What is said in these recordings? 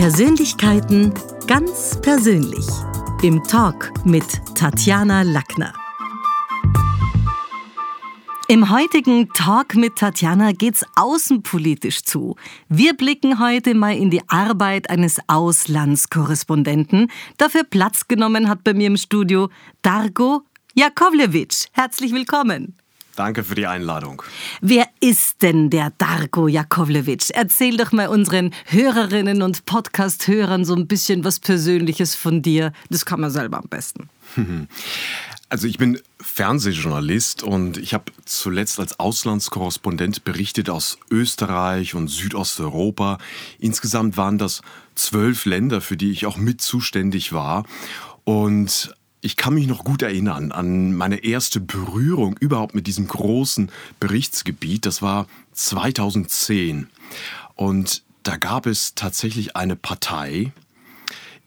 Persönlichkeiten ganz persönlich. Im Talk mit Tatjana Lackner. Im heutigen Talk mit Tatjana geht's außenpolitisch zu. Wir blicken heute mal in die Arbeit eines Auslandskorrespondenten. Dafür Platz genommen hat bei mir im Studio Dargo Jakovlewitsch. Herzlich willkommen. Danke für die Einladung. Wer ist denn der Darko Jakovlewitsch? Erzähl doch mal unseren Hörerinnen und Podcast-Hörern so ein bisschen was Persönliches von dir. Das kann man selber am besten. Also ich bin Fernsehjournalist und ich habe zuletzt als Auslandskorrespondent berichtet aus Österreich und Südosteuropa. Insgesamt waren das zwölf Länder, für die ich auch mit zuständig war. Und ich kann mich noch gut erinnern an meine erste Berührung überhaupt mit diesem großen Berichtsgebiet. Das war 2010. Und da gab es tatsächlich eine Partei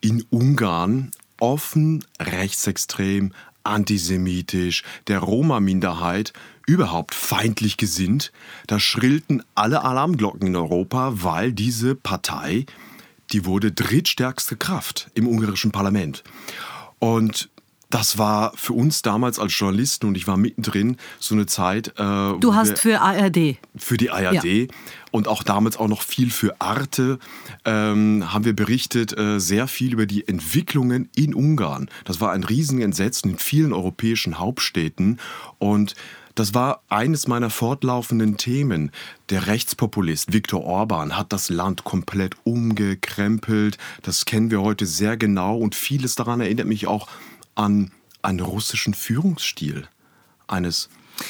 in Ungarn, offen rechtsextrem, antisemitisch, der Roma-Minderheit überhaupt feindlich gesinnt. Da schrillten alle Alarmglocken in Europa, weil diese Partei, die wurde drittstärkste Kraft im ungarischen Parlament. Und das war für uns damals als Journalisten und ich war mittendrin so eine Zeit. Äh, du hast für ARD. Für die ARD ja. und auch damals auch noch viel für Arte ähm, haben wir berichtet, äh, sehr viel über die Entwicklungen in Ungarn. Das war ein Riesenentsetzen in vielen europäischen Hauptstädten und das war eines meiner fortlaufenden Themen. Der Rechtspopulist Viktor Orban hat das Land komplett umgekrempelt. Das kennen wir heute sehr genau und vieles daran erinnert mich auch an einen russischen Führungsstil eines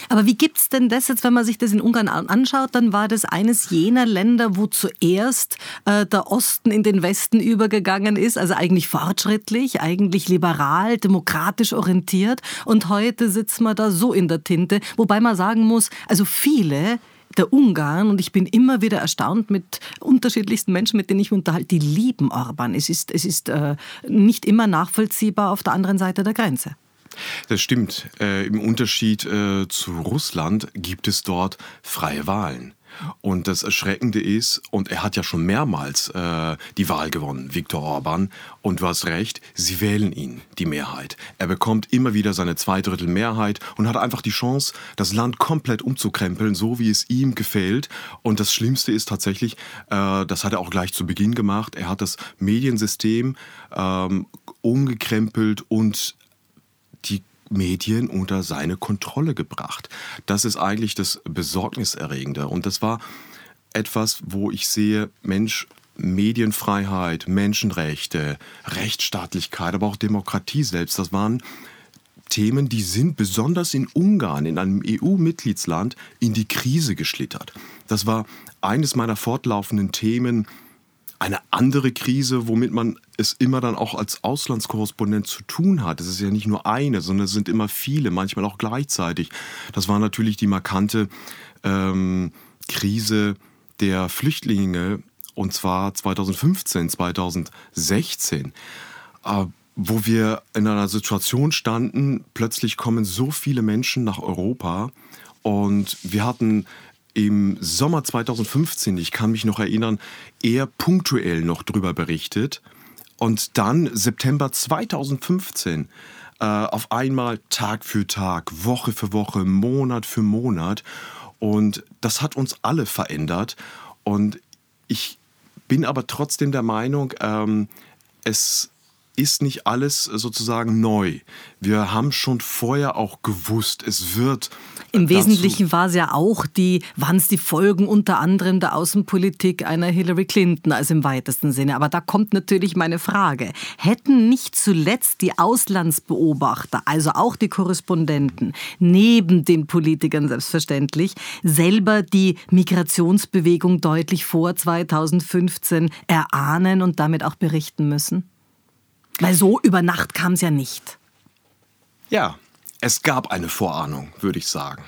aber wie gibt es denn das jetzt, wenn man sich das in Ungarn anschaut, dann war das eines jener Länder, wo zuerst äh, der Osten in den Westen übergegangen ist, also eigentlich fortschrittlich, eigentlich liberal, demokratisch orientiert. Und heute sitzt man da so in der Tinte, wobei man sagen muss, also viele der Ungarn, und ich bin immer wieder erstaunt mit unterschiedlichsten Menschen, mit denen ich unterhalte, die lieben Orban. Es ist, es ist äh, nicht immer nachvollziehbar auf der anderen Seite der Grenze. Das stimmt. Äh, Im Unterschied äh, zu Russland gibt es dort freie Wahlen. Und das Erschreckende ist, und er hat ja schon mehrmals äh, die Wahl gewonnen, Viktor Orban, und du hast recht, sie wählen ihn, die Mehrheit. Er bekommt immer wieder seine Zweidrittel Mehrheit und hat einfach die Chance, das Land komplett umzukrempeln, so wie es ihm gefällt. Und das Schlimmste ist tatsächlich, äh, das hat er auch gleich zu Beginn gemacht, er hat das Mediensystem ähm, umgekrempelt und Medien unter seine Kontrolle gebracht. Das ist eigentlich das Besorgniserregende. Und das war etwas, wo ich sehe, Mensch, Medienfreiheit, Menschenrechte, Rechtsstaatlichkeit, aber auch Demokratie selbst, das waren Themen, die sind besonders in Ungarn, in einem EU-Mitgliedsland, in die Krise geschlittert. Das war eines meiner fortlaufenden Themen eine andere Krise, womit man es immer dann auch als Auslandskorrespondent zu tun hat. Es ist ja nicht nur eine, sondern es sind immer viele, manchmal auch gleichzeitig. Das war natürlich die markante ähm, Krise der Flüchtlinge und zwar 2015, 2016. Äh, wo wir in einer Situation standen, plötzlich kommen so viele Menschen nach Europa und wir hatten im Sommer 2015, ich kann mich noch erinnern, eher punktuell noch drüber berichtet. Und dann September 2015 äh, auf einmal Tag für Tag, Woche für Woche, Monat für Monat. Und das hat uns alle verändert. Und ich bin aber trotzdem der Meinung, ähm, es ist nicht alles sozusagen neu. Wir haben schon vorher auch gewusst, es wird. Im Wesentlichen war es ja auch die, waren es die Folgen unter anderem der Außenpolitik einer Hillary Clinton, also im weitesten Sinne. Aber da kommt natürlich meine Frage. Hätten nicht zuletzt die Auslandsbeobachter, also auch die Korrespondenten, neben den Politikern selbstverständlich, selber die Migrationsbewegung deutlich vor 2015 erahnen und damit auch berichten müssen? Weil so über Nacht kam es ja nicht. Ja, es gab eine Vorahnung, würde ich sagen.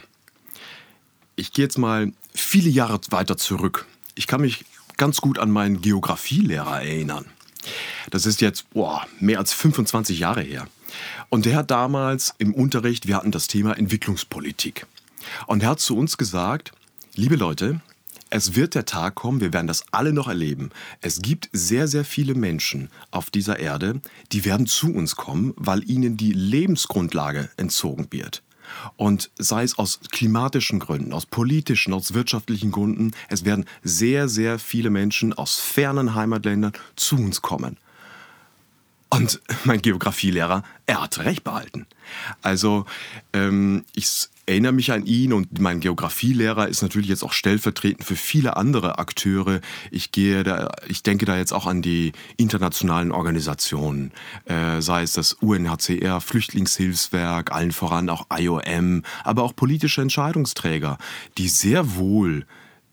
Ich gehe jetzt mal viele Jahre weiter zurück. Ich kann mich ganz gut an meinen Geografielehrer erinnern. Das ist jetzt boah, mehr als 25 Jahre her. Und der hat damals im Unterricht, wir hatten das Thema Entwicklungspolitik. Und er hat zu uns gesagt, liebe Leute, es wird der Tag kommen, wir werden das alle noch erleben. Es gibt sehr, sehr viele Menschen auf dieser Erde, die werden zu uns kommen, weil ihnen die Lebensgrundlage entzogen wird. Und sei es aus klimatischen Gründen, aus politischen, aus wirtschaftlichen Gründen, es werden sehr, sehr viele Menschen aus fernen Heimatländern zu uns kommen. Und mein Geografielehrer, er hat recht behalten. Also ähm, ich erinnere mich an ihn und mein Geografielehrer ist natürlich jetzt auch stellvertretend für viele andere Akteure. Ich gehe da, ich denke da jetzt auch an die internationalen Organisationen, äh, sei es das UNHCR, Flüchtlingshilfswerk, allen voran auch IOM, aber auch politische Entscheidungsträger, die sehr wohl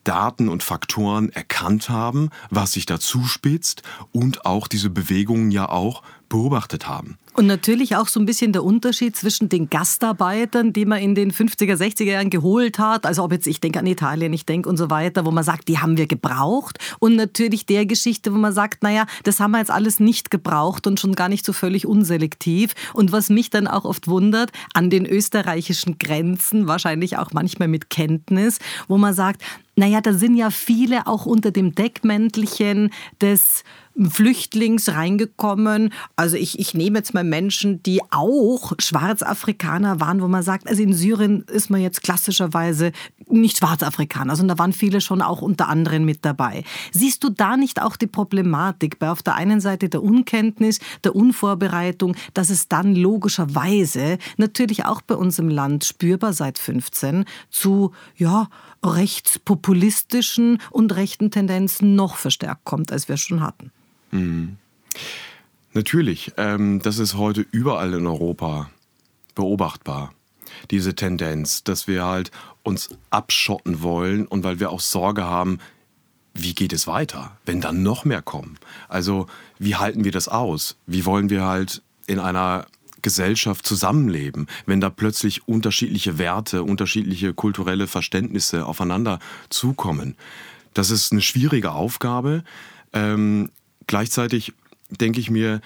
Daten und Faktoren erkannt haben, was sich da zuspitzt und auch diese Bewegungen ja auch beobachtet haben. Und natürlich auch so ein bisschen der Unterschied zwischen den Gastarbeitern, die man in den 50er, 60er Jahren geholt hat, also ob jetzt ich denke an Italien, ich denke und so weiter, wo man sagt, die haben wir gebraucht. Und natürlich der Geschichte, wo man sagt, naja, das haben wir jetzt alles nicht gebraucht und schon gar nicht so völlig unselektiv. Und was mich dann auch oft wundert, an den österreichischen Grenzen, wahrscheinlich auch manchmal mit Kenntnis, wo man sagt, naja, da sind ja viele auch unter dem Deckmäntelchen des Flüchtlings reingekommen. Also ich, ich nehme jetzt mal Menschen, die auch Schwarzafrikaner waren, wo man sagt, also in Syrien ist man jetzt klassischerweise nicht Schwarzafrikaner, sondern da waren viele schon auch unter anderem mit dabei. Siehst du da nicht auch die Problematik bei auf der einen Seite der Unkenntnis, der Unvorbereitung, dass es dann logischerweise natürlich auch bei uns im Land spürbar seit 15 zu, ja, rechtspopulistischen und rechten Tendenzen noch verstärkt kommt, als wir schon hatten. Mhm. Natürlich, ähm, das ist heute überall in Europa beobachtbar. Diese Tendenz, dass wir halt uns abschotten wollen und weil wir auch Sorge haben, wie geht es weiter, wenn dann noch mehr kommen? Also, wie halten wir das aus? Wie wollen wir halt in einer Gesellschaft zusammenleben, wenn da plötzlich unterschiedliche Werte, unterschiedliche kulturelle Verständnisse aufeinander zukommen? Das ist eine schwierige Aufgabe. Ähm, gleichzeitig denke ich mir,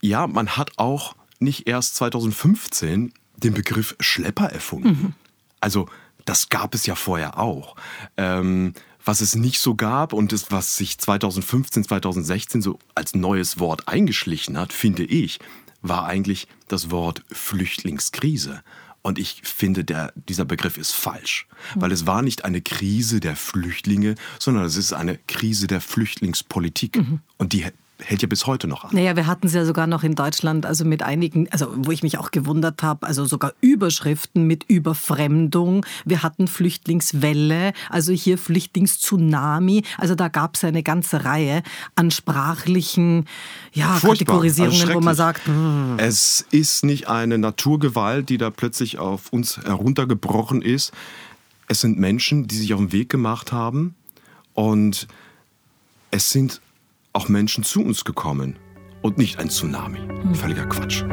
ja, man hat auch nicht erst 2015 den Begriff Schlepper erfunden. Mhm. Also das gab es ja vorher auch. Ähm, was es nicht so gab und das, was sich 2015, 2016 so als neues Wort eingeschlichen hat, finde ich, war eigentlich das Wort Flüchtlingskrise. Und ich finde, der, dieser Begriff ist falsch, weil es war nicht eine Krise der Flüchtlinge, sondern es ist eine Krise der Flüchtlingspolitik. Mhm. Und die hält ja bis heute noch an. Naja, wir hatten es ja sogar noch in Deutschland, also mit einigen, also wo ich mich auch gewundert habe, also sogar Überschriften mit Überfremdung. Wir hatten Flüchtlingswelle, also hier Flüchtlingstsunami. Also da gab es eine ganze Reihe an sprachlichen ja, Kategorisierungen, also wo man sagt, hm. es ist nicht eine Naturgewalt, die da plötzlich auf uns heruntergebrochen ist. Es sind Menschen, die sich auf den Weg gemacht haben und es sind auch Menschen zu uns gekommen und nicht ein Tsunami. Völliger Quatsch.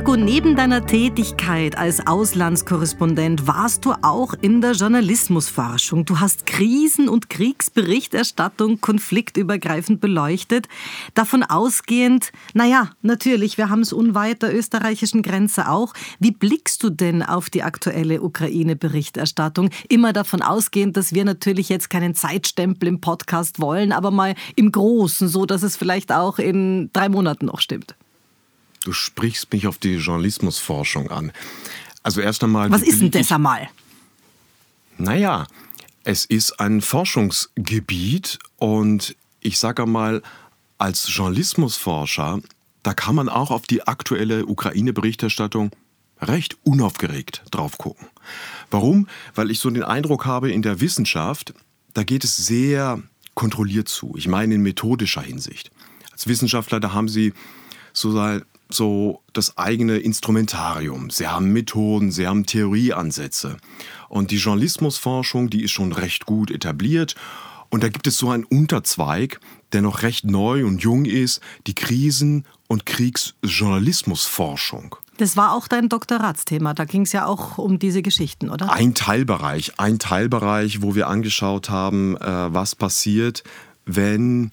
Darko, neben deiner Tätigkeit als Auslandskorrespondent warst du auch in der Journalismusforschung. Du hast Krisen- und Kriegsberichterstattung konfliktübergreifend beleuchtet. Davon ausgehend, naja, natürlich, wir haben es unweit der österreichischen Grenze auch. Wie blickst du denn auf die aktuelle Ukraine-Berichterstattung? Immer davon ausgehend, dass wir natürlich jetzt keinen Zeitstempel im Podcast wollen, aber mal im Großen, so dass es vielleicht auch in drei Monaten noch stimmt. Du sprichst mich auf die Journalismusforschung an. Also erst einmal. Was ist denn das einmal? Naja, es ist ein Forschungsgebiet und ich sage einmal, als Journalismusforscher, da kann man auch auf die aktuelle Ukraine-Berichterstattung recht unaufgeregt drauf gucken. Warum? Weil ich so den Eindruck habe, in der Wissenschaft, da geht es sehr kontrolliert zu. Ich meine in methodischer Hinsicht. Als Wissenschaftler, da haben sie so so das eigene Instrumentarium. Sie haben Methoden, sie haben Theorieansätze. Und die Journalismusforschung, die ist schon recht gut etabliert. Und da gibt es so einen Unterzweig, der noch recht neu und jung ist, die Krisen- und Kriegsjournalismusforschung. Das war auch dein Doktoratsthema. Da ging es ja auch um diese Geschichten, oder? Ein Teilbereich, ein Teilbereich, wo wir angeschaut haben, äh, was passiert, wenn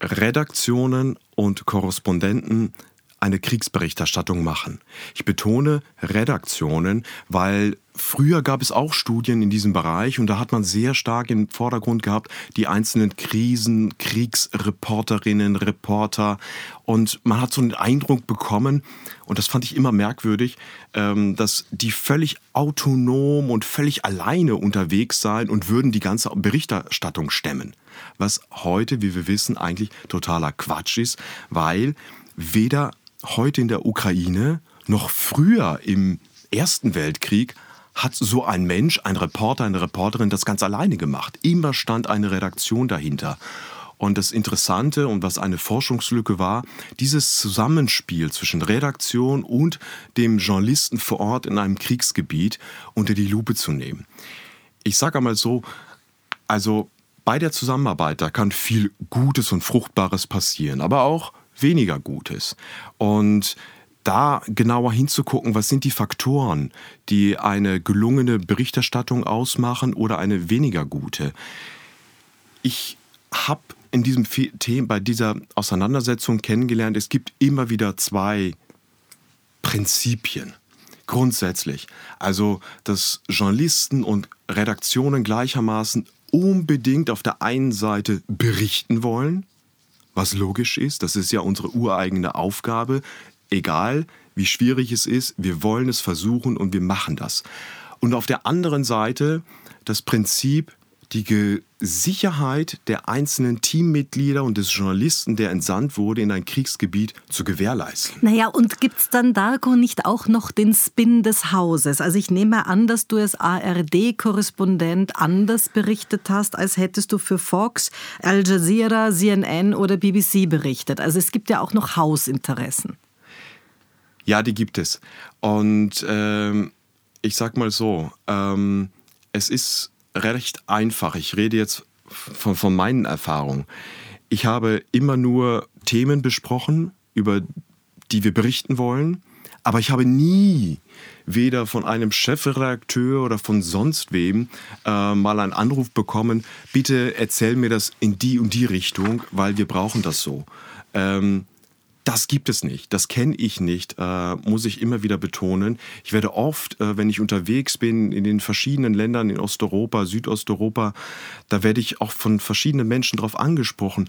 Redaktionen und Korrespondenten eine Kriegsberichterstattung machen. Ich betone Redaktionen, weil früher gab es auch Studien in diesem Bereich und da hat man sehr stark im Vordergrund gehabt die einzelnen Krisen, Kriegsreporterinnen, Reporter und man hat so einen Eindruck bekommen, und das fand ich immer merkwürdig, ähm, dass die völlig autonom und völlig alleine unterwegs seien und würden die ganze Berichterstattung stemmen. Was heute, wie wir wissen, eigentlich totaler Quatsch ist, weil weder heute in der Ukraine noch früher im Ersten Weltkrieg hat so ein Mensch, ein Reporter, eine Reporterin das ganz alleine gemacht. Immer stand eine Redaktion dahinter. Und das Interessante und was eine Forschungslücke war, dieses Zusammenspiel zwischen Redaktion und dem Journalisten vor Ort in einem Kriegsgebiet unter die Lupe zu nehmen. Ich sage einmal so, also bei der Zusammenarbeit, da kann viel Gutes und Fruchtbares passieren, aber auch weniger Gutes. Und da genauer hinzugucken, was sind die Faktoren, die eine gelungene Berichterstattung ausmachen oder eine weniger gute. Ich habe in diesem Thema, bei dieser Auseinandersetzung kennengelernt, es gibt immer wieder zwei Prinzipien. Grundsätzlich. Also, dass Journalisten und Redaktionen gleichermaßen unbedingt auf der einen Seite berichten wollen, was logisch ist, das ist ja unsere ureigene Aufgabe, egal wie schwierig es ist, wir wollen es versuchen und wir machen das. Und auf der anderen Seite das Prinzip, die Sicherheit der einzelnen Teammitglieder und des Journalisten, der entsandt wurde, in ein Kriegsgebiet zu gewährleisten. Naja, und gibt es dann, Darko, nicht auch noch den Spin des Hauses? Also ich nehme an, dass du als ARD-Korrespondent anders berichtet hast, als hättest du für Fox, Al Jazeera, CNN oder BBC berichtet. Also es gibt ja auch noch Hausinteressen. Ja, die gibt es. Und ähm, ich sag mal so, ähm, es ist recht einfach. Ich rede jetzt von, von meinen Erfahrungen. Ich habe immer nur Themen besprochen, über die wir berichten wollen, aber ich habe nie weder von einem Chefredakteur oder von sonst wem äh, mal einen Anruf bekommen, bitte erzähl mir das in die und die Richtung, weil wir brauchen das so. Ähm, das gibt es nicht, das kenne ich nicht, äh, muss ich immer wieder betonen. Ich werde oft, äh, wenn ich unterwegs bin in den verschiedenen Ländern in Osteuropa, Südosteuropa, da werde ich auch von verschiedenen Menschen darauf angesprochen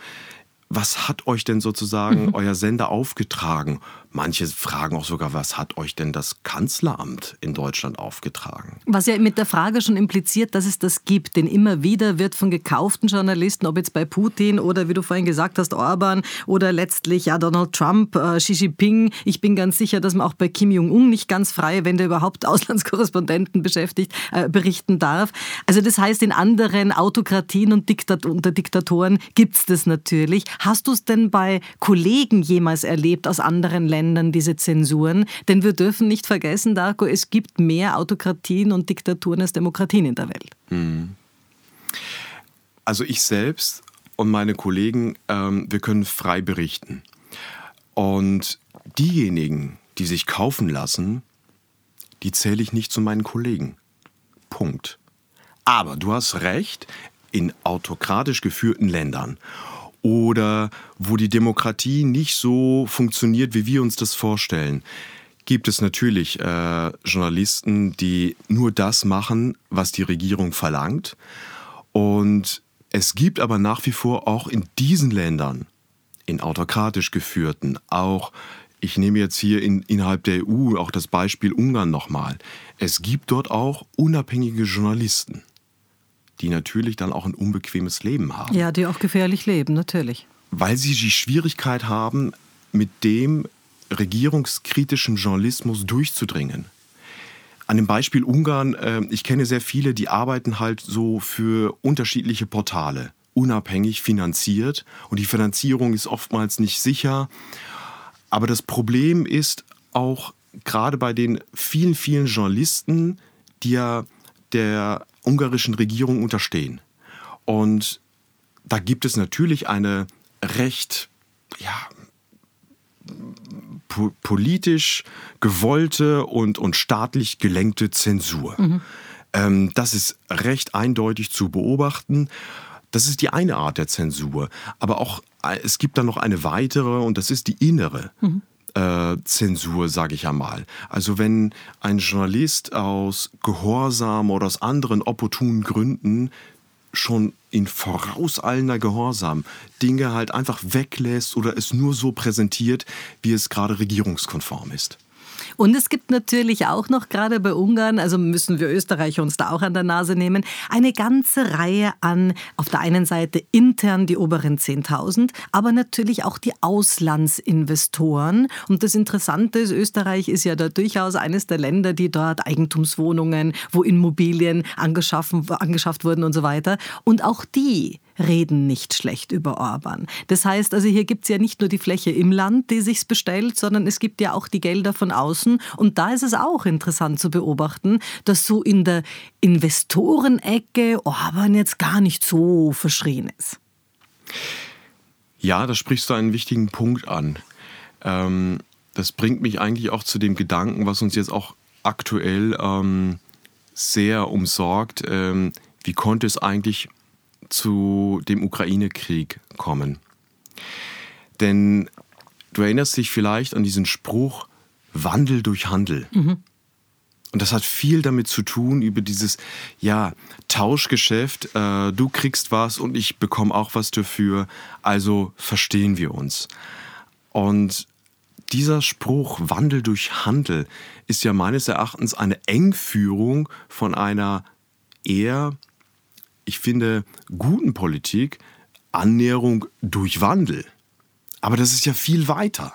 was hat euch denn sozusagen mhm. euer Sender aufgetragen? Manche fragen auch sogar, was hat euch denn das Kanzleramt in Deutschland aufgetragen? Was ja mit der Frage schon impliziert, dass es das gibt. Denn immer wieder wird von gekauften Journalisten, ob jetzt bei Putin oder wie du vorhin gesagt hast, Orban oder letztlich ja Donald Trump, äh, Xi Jinping, ich bin ganz sicher, dass man auch bei Kim Jong-un nicht ganz frei, wenn der überhaupt Auslandskorrespondenten beschäftigt, äh, berichten darf. Also das heißt, in anderen Autokratien und Diktat unter Diktatoren gibt es das natürlich. Hast du es denn bei Kollegen jemals erlebt aus anderen Ländern, diese Zensuren? Denn wir dürfen nicht vergessen, Darko, es gibt mehr Autokratien und Diktaturen als Demokratien in der Welt. Hm. Also ich selbst und meine Kollegen, ähm, wir können frei berichten. Und diejenigen, die sich kaufen lassen, die zähle ich nicht zu meinen Kollegen. Punkt. Aber du hast recht, in autokratisch geführten Ländern oder wo die Demokratie nicht so funktioniert, wie wir uns das vorstellen, gibt es natürlich äh, Journalisten, die nur das machen, was die Regierung verlangt. Und es gibt aber nach wie vor auch in diesen Ländern, in autokratisch geführten, auch ich nehme jetzt hier in, innerhalb der EU auch das Beispiel Ungarn nochmal. Es gibt dort auch unabhängige Journalisten die natürlich dann auch ein unbequemes Leben haben. Ja, die auch gefährlich leben, natürlich. Weil sie die Schwierigkeit haben, mit dem regierungskritischen Journalismus durchzudringen. An dem Beispiel Ungarn, äh, ich kenne sehr viele, die arbeiten halt so für unterschiedliche Portale, unabhängig finanziert und die Finanzierung ist oftmals nicht sicher. Aber das Problem ist auch gerade bei den vielen, vielen Journalisten, die ja der ungarischen Regierung unterstehen. Und da gibt es natürlich eine recht, ja, po politisch gewollte und, und staatlich gelenkte Zensur. Mhm. Ähm, das ist recht eindeutig zu beobachten. Das ist die eine Art der Zensur. Aber auch es gibt dann noch eine weitere und das ist die innere. Mhm. Zensur, sage ich einmal. Also wenn ein Journalist aus Gehorsam oder aus anderen opportunen Gründen schon in vorauseilender Gehorsam Dinge halt einfach weglässt oder es nur so präsentiert, wie es gerade regierungskonform ist. Und es gibt natürlich auch noch gerade bei Ungarn, also müssen wir Österreicher uns da auch an der Nase nehmen, eine ganze Reihe an, auf der einen Seite intern die oberen 10.000, aber natürlich auch die Auslandsinvestoren. Und das Interessante ist, Österreich ist ja da durchaus eines der Länder, die dort Eigentumswohnungen, wo Immobilien angeschafft wurden und so weiter. Und auch die reden nicht schlecht über Orban. Das heißt also, hier gibt es ja nicht nur die Fläche im Land, die sich's bestellt, sondern es gibt ja auch die Gelder von außen. Und da ist es auch interessant zu beobachten, dass so in der Investorenecke Orban jetzt gar nicht so verschrien ist. Ja, da sprichst du einen wichtigen Punkt an. Ähm, das bringt mich eigentlich auch zu dem Gedanken, was uns jetzt auch aktuell ähm, sehr umsorgt. Ähm, wie konnte es eigentlich zu dem Ukraine-Krieg kommen. Denn du erinnerst dich vielleicht an diesen Spruch, Wandel durch Handel. Mhm. Und das hat viel damit zu tun, über dieses ja, Tauschgeschäft. Äh, du kriegst was und ich bekomme auch was dafür. Also verstehen wir uns. Und dieser Spruch Wandel durch Handel ist ja meines Erachtens eine Engführung von einer eher ich finde, guten Politik Annäherung durch Wandel. Aber das ist ja viel weiter.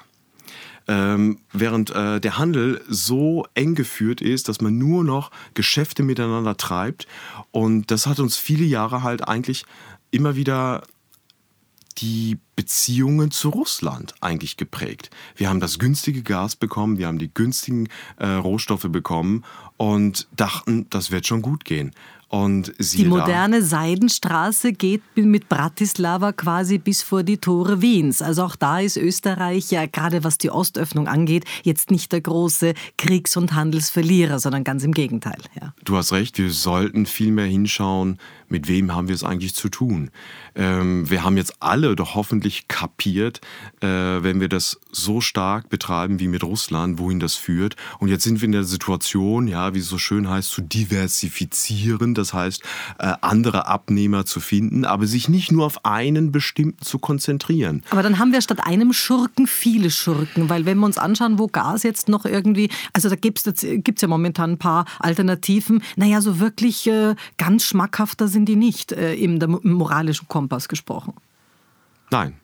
Ähm, während äh, der Handel so eng geführt ist, dass man nur noch Geschäfte miteinander treibt. Und das hat uns viele Jahre halt eigentlich immer wieder die Beziehungen zu Russland eigentlich geprägt. Wir haben das günstige Gas bekommen, wir haben die günstigen äh, Rohstoffe bekommen und dachten, das wird schon gut gehen. Und die moderne da, Seidenstraße geht mit Bratislava quasi bis vor die Tore Wiens. Also auch da ist Österreich ja gerade was die Ostöffnung angeht, jetzt nicht der große Kriegs- und Handelsverlierer, sondern ganz im Gegenteil. Ja. Du hast recht, wir sollten viel mehr hinschauen, mit wem haben wir es eigentlich zu tun. Ähm, wir haben jetzt alle doch hoffentlich kapiert, äh, wenn wir das so stark betreiben wie mit Russland, wohin das führt. Und jetzt sind wir in der Situation, ja, wie es so schön heißt, zu diversifizieren das heißt äh, andere Abnehmer zu finden, aber sich nicht nur auf einen bestimmten zu konzentrieren. Aber dann haben wir statt einem Schurken viele Schurken, weil wenn wir uns anschauen, wo Gas jetzt noch irgendwie, also da gibt es ja momentan ein paar Alternativen, naja, so wirklich äh, ganz schmackhafter sind die nicht, äh, im, im moralischen Kompass gesprochen. Nein,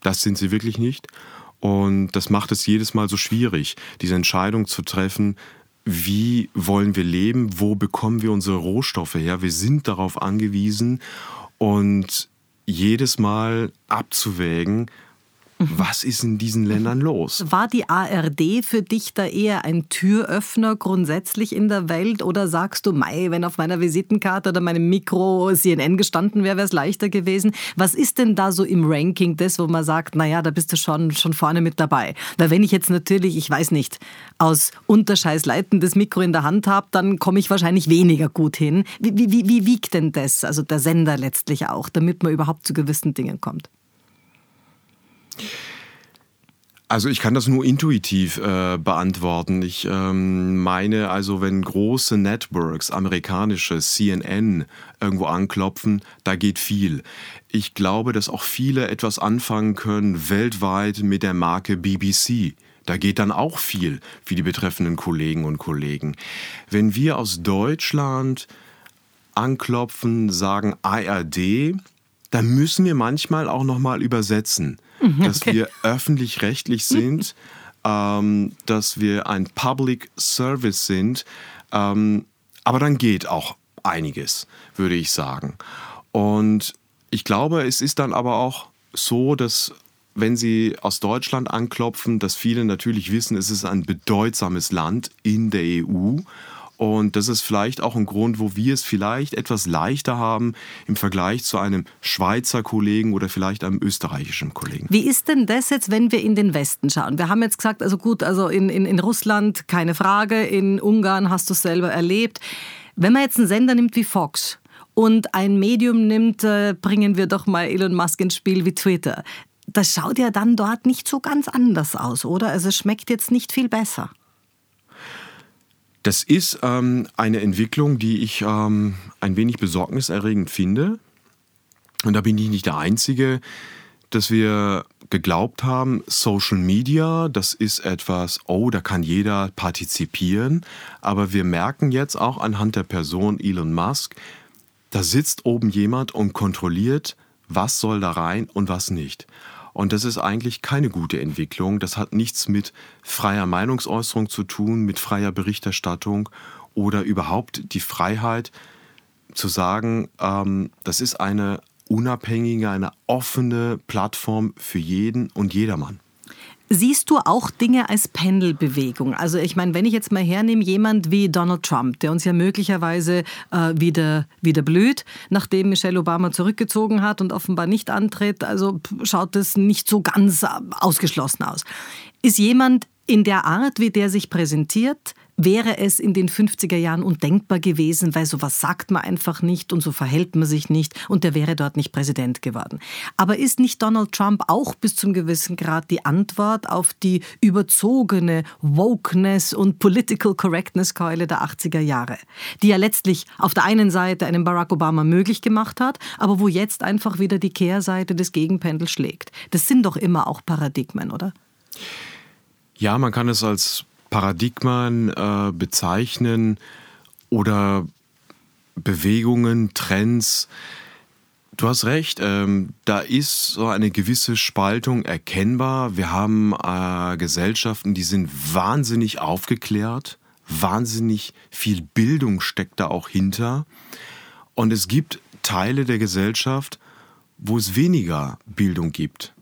das sind sie wirklich nicht. Und das macht es jedes Mal so schwierig, diese Entscheidung zu treffen, wie wollen wir leben, wo bekommen wir unsere Rohstoffe her. Wir sind darauf angewiesen und jedes Mal abzuwägen, was ist in diesen Ländern los? War die ARD für dich da eher ein Türöffner grundsätzlich in der Welt oder sagst du, Mai, wenn auf meiner Visitenkarte oder meinem Mikro CNN gestanden wäre, wäre es leichter gewesen? Was ist denn da so im Ranking das, wo man sagt, naja, da bist du schon, schon vorne mit dabei? Weil wenn ich jetzt natürlich, ich weiß nicht, aus Unterscheiß leitendes Mikro in der Hand habe, dann komme ich wahrscheinlich weniger gut hin. Wie, wie, wie wiegt denn das, also der Sender letztlich auch, damit man überhaupt zu gewissen Dingen kommt? Also ich kann das nur intuitiv äh, beantworten. Ich ähm, meine also, wenn große Networks, amerikanische CNN irgendwo anklopfen, da geht viel. Ich glaube, dass auch viele etwas anfangen können weltweit mit der Marke BBC. Da geht dann auch viel für die betreffenden Kollegen und Kollegen. Wenn wir aus Deutschland anklopfen, sagen ARD, dann müssen wir manchmal auch noch mal übersetzen. Mhm, dass wir öffentlich-rechtlich sind, ähm, dass wir ein Public Service sind. Ähm, aber dann geht auch einiges, würde ich sagen. Und ich glaube, es ist dann aber auch so, dass wenn Sie aus Deutschland anklopfen, dass viele natürlich wissen, es ist ein bedeutsames Land in der EU und das ist vielleicht auch ein Grund, wo wir es vielleicht etwas leichter haben im Vergleich zu einem Schweizer Kollegen oder vielleicht einem österreichischen Kollegen. Wie ist denn das jetzt, wenn wir in den Westen schauen? Wir haben jetzt gesagt, also gut, also in, in, in Russland keine Frage, in Ungarn hast du es selber erlebt. Wenn man jetzt einen Sender nimmt wie Fox, und ein Medium nimmt, äh, bringen wir doch mal Elon Musk ins Spiel wie Twitter das schaut ja dann dort nicht so ganz anders aus, oder? Also es schmeckt jetzt nicht viel besser. Das ist ähm, eine Entwicklung, die ich ähm, ein wenig besorgniserregend finde. Und da bin ich nicht der Einzige, dass wir geglaubt haben, Social Media, das ist etwas, oh, da kann jeder partizipieren. Aber wir merken jetzt auch anhand der Person Elon Musk, da sitzt oben jemand und kontrolliert, was soll da rein und was nicht. Und das ist eigentlich keine gute Entwicklung. Das hat nichts mit freier Meinungsäußerung zu tun, mit freier Berichterstattung oder überhaupt die Freiheit zu sagen, ähm, das ist eine unabhängige, eine offene Plattform für jeden und jedermann. Siehst du auch Dinge als Pendelbewegung? Also ich meine, wenn ich jetzt mal hernehme, jemand wie Donald Trump, der uns ja möglicherweise äh, wieder, wieder blüht, nachdem Michelle Obama zurückgezogen hat und offenbar nicht antritt, also schaut es nicht so ganz äh, ausgeschlossen aus. Ist jemand in der Art, wie der sich präsentiert, wäre es in den 50er Jahren undenkbar gewesen, weil sowas sagt man einfach nicht und so verhält man sich nicht und der wäre dort nicht Präsident geworden. Aber ist nicht Donald Trump auch bis zum gewissen Grad die Antwort auf die überzogene Wokeness und Political Correctness Keule der 80er Jahre, die ja letztlich auf der einen Seite einen Barack Obama möglich gemacht hat, aber wo jetzt einfach wieder die Kehrseite des Gegenpendels schlägt. Das sind doch immer auch Paradigmen, oder? Ja, man kann es als Paradigmen äh, bezeichnen oder Bewegungen, Trends. Du hast recht, ähm, da ist so eine gewisse Spaltung erkennbar. Wir haben äh, Gesellschaften, die sind wahnsinnig aufgeklärt, wahnsinnig viel Bildung steckt da auch hinter. Und es gibt Teile der Gesellschaft, wo es weniger Bildung gibt.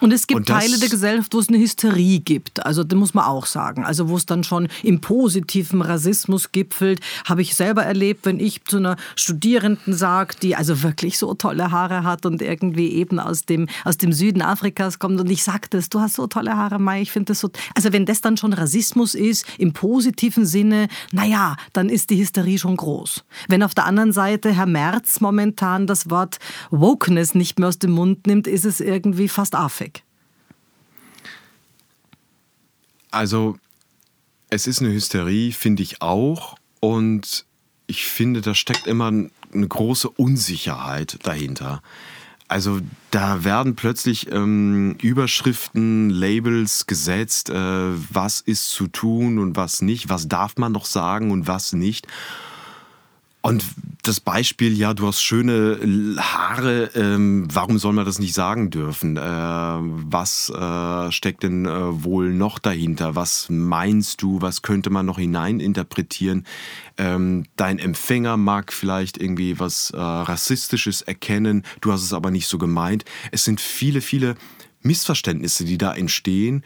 Und es gibt und Teile der Gesellschaft, wo es eine Hysterie gibt. Also das muss man auch sagen. Also wo es dann schon im positiven Rassismus gipfelt, habe ich selber erlebt, wenn ich zu einer Studierenden sage, die also wirklich so tolle Haare hat und irgendwie eben aus dem, aus dem Süden Afrikas kommt und ich sage das, du hast so tolle Haare, Mai, ich finde das so. Also wenn das dann schon Rassismus ist, im positiven Sinne, naja, dann ist die Hysterie schon groß. Wenn auf der anderen Seite Herr Merz momentan das Wort Wokeness nicht mehr aus dem Mund nimmt, ist es irgendwie fast affig. Also es ist eine Hysterie, finde ich auch. Und ich finde, da steckt immer eine große Unsicherheit dahinter. Also da werden plötzlich ähm, Überschriften, Labels gesetzt, äh, was ist zu tun und was nicht, was darf man noch sagen und was nicht. Und das Beispiel, ja, du hast schöne Haare, ähm, warum soll man das nicht sagen dürfen? Äh, was äh, steckt denn äh, wohl noch dahinter? Was meinst du? Was könnte man noch hineininterpretieren? Ähm, dein Empfänger mag vielleicht irgendwie was äh, Rassistisches erkennen, du hast es aber nicht so gemeint. Es sind viele, viele Missverständnisse, die da entstehen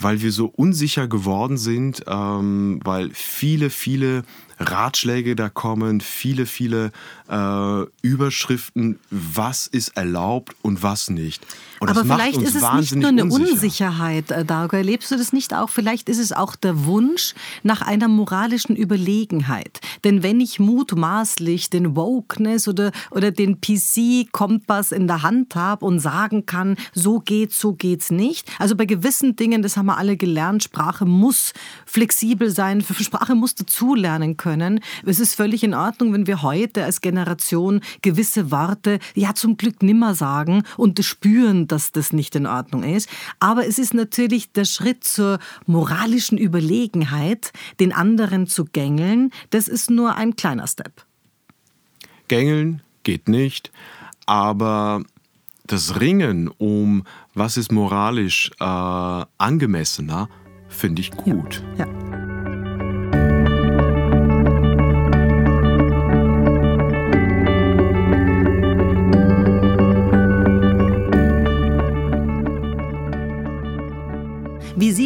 weil wir so unsicher geworden sind, ähm, weil viele, viele Ratschläge da kommen, viele, viele äh, Überschriften, was ist erlaubt und was nicht. Und Aber vielleicht ist es nicht nur eine unsicher. Unsicherheit, äh, Dargo. Erlebst du das nicht auch? Vielleicht ist es auch der Wunsch nach einer moralischen Überlegenheit. Denn wenn ich mutmaßlich den Wokeness oder, oder den PC-Kompass in der Hand habe und sagen kann, so geht's, so geht's nicht. Also bei gewissen Dingen, das haben wir alle gelernt, Sprache muss flexibel sein, Sprache muss dazulernen können können. Es ist völlig in Ordnung, wenn wir heute als Generation gewisse Worte ja zum Glück nimmer sagen und spüren, dass das nicht in Ordnung ist. Aber es ist natürlich der Schritt zur moralischen Überlegenheit, den anderen zu gängeln. Das ist nur ein kleiner Step. Gängeln geht nicht, aber das Ringen um, was ist moralisch äh, angemessener, finde ich gut. ja. ja.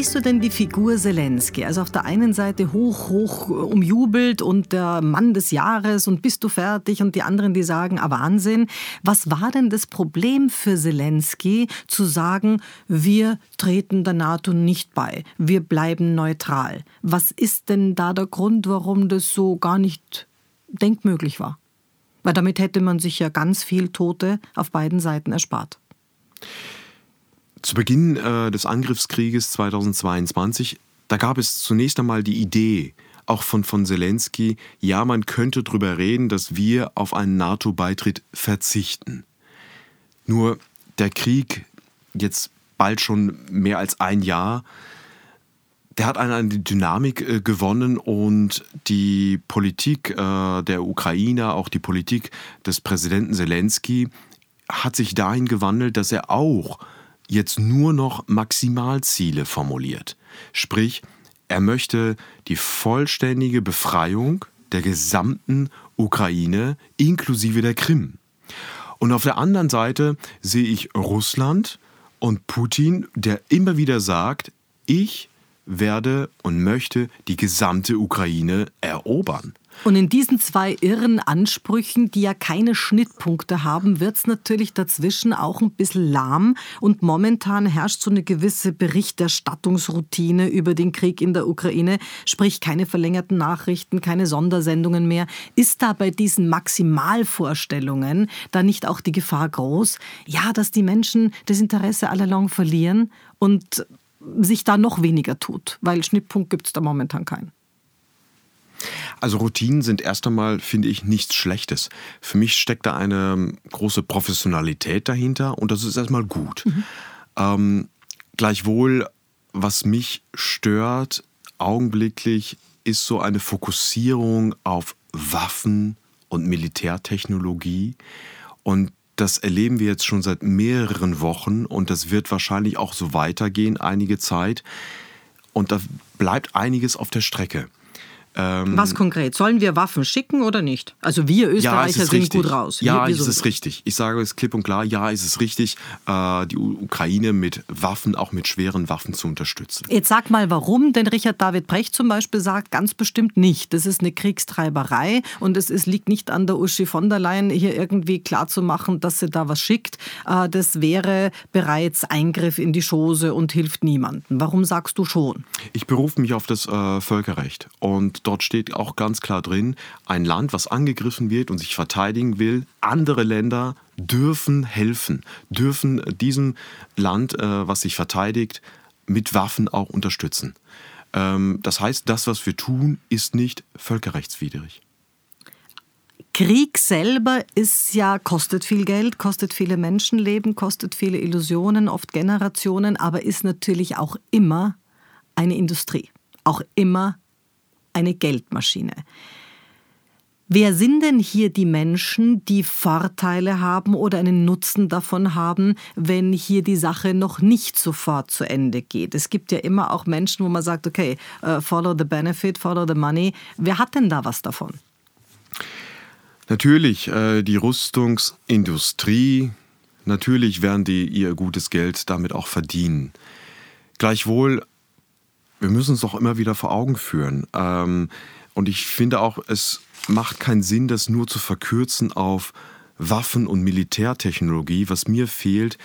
Siehst du denn die Figur Zelensky? Also auf der einen Seite hoch, hoch umjubelt und der Mann des Jahres und bist du fertig und die anderen, die sagen, ah Wahnsinn. Was war denn das Problem für Zelensky zu sagen, wir treten der NATO nicht bei, wir bleiben neutral? Was ist denn da der Grund, warum das so gar nicht denkmöglich war? Weil damit hätte man sich ja ganz viel Tote auf beiden Seiten erspart. Zu Beginn äh, des Angriffskrieges 2022, da gab es zunächst einmal die Idee, auch von, von Zelensky, ja, man könnte darüber reden, dass wir auf einen NATO-Beitritt verzichten. Nur der Krieg, jetzt bald schon mehr als ein Jahr, der hat eine Dynamik äh, gewonnen und die Politik äh, der Ukrainer, auch die Politik des Präsidenten Zelensky, hat sich dahin gewandelt, dass er auch jetzt nur noch Maximalziele formuliert. Sprich, er möchte die vollständige Befreiung der gesamten Ukraine inklusive der Krim. Und auf der anderen Seite sehe ich Russland und Putin, der immer wieder sagt, ich werde und möchte die gesamte Ukraine erobern. Und in diesen zwei irren Ansprüchen, die ja keine Schnittpunkte haben, wird es natürlich dazwischen auch ein bisschen lahm. Und momentan herrscht so eine gewisse Berichterstattungsroutine über den Krieg in der Ukraine, sprich keine verlängerten Nachrichten, keine Sondersendungen mehr. Ist da bei diesen Maximalvorstellungen da nicht auch die Gefahr groß, ja, dass die Menschen das Interesse allalong verlieren und sich da noch weniger tut? Weil Schnittpunkt gibt es da momentan keinen. Also Routinen sind erst einmal, finde ich, nichts Schlechtes. Für mich steckt da eine große Professionalität dahinter und das ist erstmal gut. Mhm. Ähm, gleichwohl, was mich stört, augenblicklich, ist so eine Fokussierung auf Waffen und Militärtechnologie. Und das erleben wir jetzt schon seit mehreren Wochen und das wird wahrscheinlich auch so weitergehen einige Zeit. Und da bleibt einiges auf der Strecke. Ähm, Was konkret? Sollen wir Waffen schicken oder nicht? Also wir Österreicher ja, sind richtig. gut raus. Ja, wir, wir es ist richtig. Ich sage es klipp und klar, ja, es ist richtig, äh, die Ukraine mit Waffen, auch mit schweren Waffen zu unterstützen. Jetzt sag mal warum, denn Richard David Brecht zum Beispiel sagt ganz bestimmt nicht. Das ist eine Kriegstreiberei und es ist, liegt nicht an der Uschi von der Leyen, hier irgendwie klarzumachen, dass sie da was schickt. Äh, das wäre bereits Eingriff in die Chose und hilft niemandem. Warum sagst du schon? Ich berufe mich auf das äh, Völkerrecht und dort steht auch ganz klar drin, ein Land, was angegriffen wird und sich verteidigen will, andere Länder dürfen helfen, dürfen diesem Land, äh, was sich verteidigt, mit Waffen auch unterstützen. Ähm, das heißt, das, was wir tun, ist nicht völkerrechtswidrig. Krieg selber ist ja, kostet viel Geld, kostet viele Menschenleben, kostet viele Illusionen, oft Generationen, aber ist natürlich auch immer eine Industrie. Auch immer eine Geldmaschine. Wer sind denn hier die Menschen, die Vorteile haben oder einen Nutzen davon haben, wenn hier die Sache noch nicht sofort zu Ende geht? Es gibt ja immer auch Menschen, wo man sagt, okay, uh, follow the benefit, follow the money. Wer hat denn da was davon? Natürlich äh, die Rüstungsindustrie, natürlich werden die ihr gutes Geld damit auch verdienen. Gleichwohl wir müssen es doch immer wieder vor Augen führen. Ähm, und ich finde auch, es macht keinen Sinn, das nur zu verkürzen auf Waffen- und Militärtechnologie. Was mir fehlt,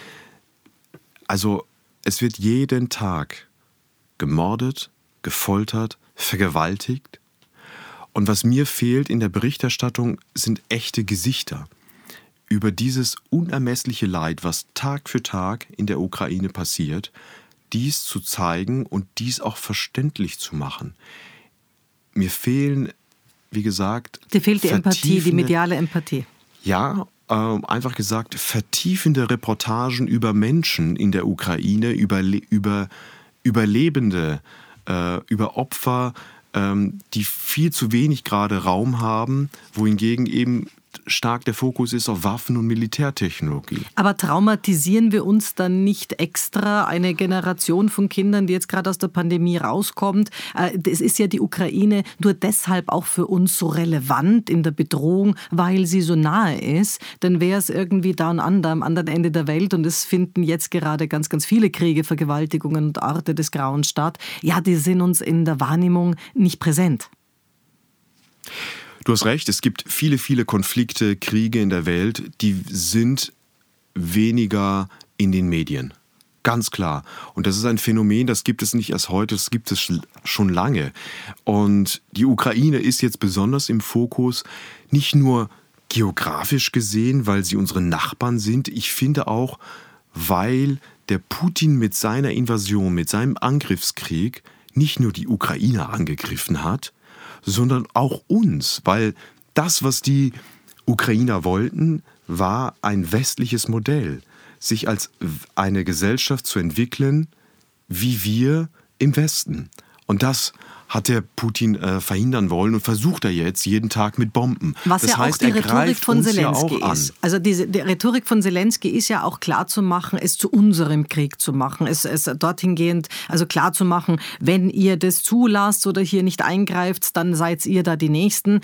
also es wird jeden Tag gemordet, gefoltert, vergewaltigt. Und was mir fehlt in der Berichterstattung sind echte Gesichter über dieses unermessliche Leid, was Tag für Tag in der Ukraine passiert, dies zu zeigen und dies auch verständlich zu machen. Mir fehlen, wie gesagt. Dir fehlt die Empathie, die mediale Empathie. Ja, äh, einfach gesagt, vertiefende Reportagen über Menschen in der Ukraine, über, über Überlebende, äh, über Opfer, ähm, die viel zu wenig gerade Raum haben, wohingegen eben stark der Fokus ist auf Waffen- und Militärtechnologie. Aber traumatisieren wir uns dann nicht extra eine Generation von Kindern, die jetzt gerade aus der Pandemie rauskommt? Äh, es ist ja die Ukraine nur deshalb auch für uns so relevant in der Bedrohung, weil sie so nahe ist. Denn wäre es irgendwie da und an, am anderen Ende der Welt und es finden jetzt gerade ganz, ganz viele Kriege, Vergewaltigungen und Orte des Grauens statt, ja, die sind uns in der Wahrnehmung nicht präsent. Du hast recht, es gibt viele, viele Konflikte, Kriege in der Welt, die sind weniger in den Medien. Ganz klar. Und das ist ein Phänomen, das gibt es nicht erst heute, das gibt es schon lange. Und die Ukraine ist jetzt besonders im Fokus, nicht nur geografisch gesehen, weil sie unsere Nachbarn sind, ich finde auch, weil der Putin mit seiner Invasion, mit seinem Angriffskrieg nicht nur die Ukraine angegriffen hat, sondern auch uns, weil das, was die Ukrainer wollten, war ein westliches Modell, sich als eine Gesellschaft zu entwickeln, wie wir im Westen. Und das hat der Putin äh, verhindern wollen und versucht er jetzt jeden Tag mit Bomben. Was das ja heißt, auch die Rhetorik von Zelensky ja ist. Also diese, die Rhetorik von Zelensky ist ja auch klar zu machen, es zu unserem Krieg zu machen, es, es dorthin gehend, also klar zu machen, wenn ihr das zulasst oder hier nicht eingreift, dann seid ihr da die Nächsten.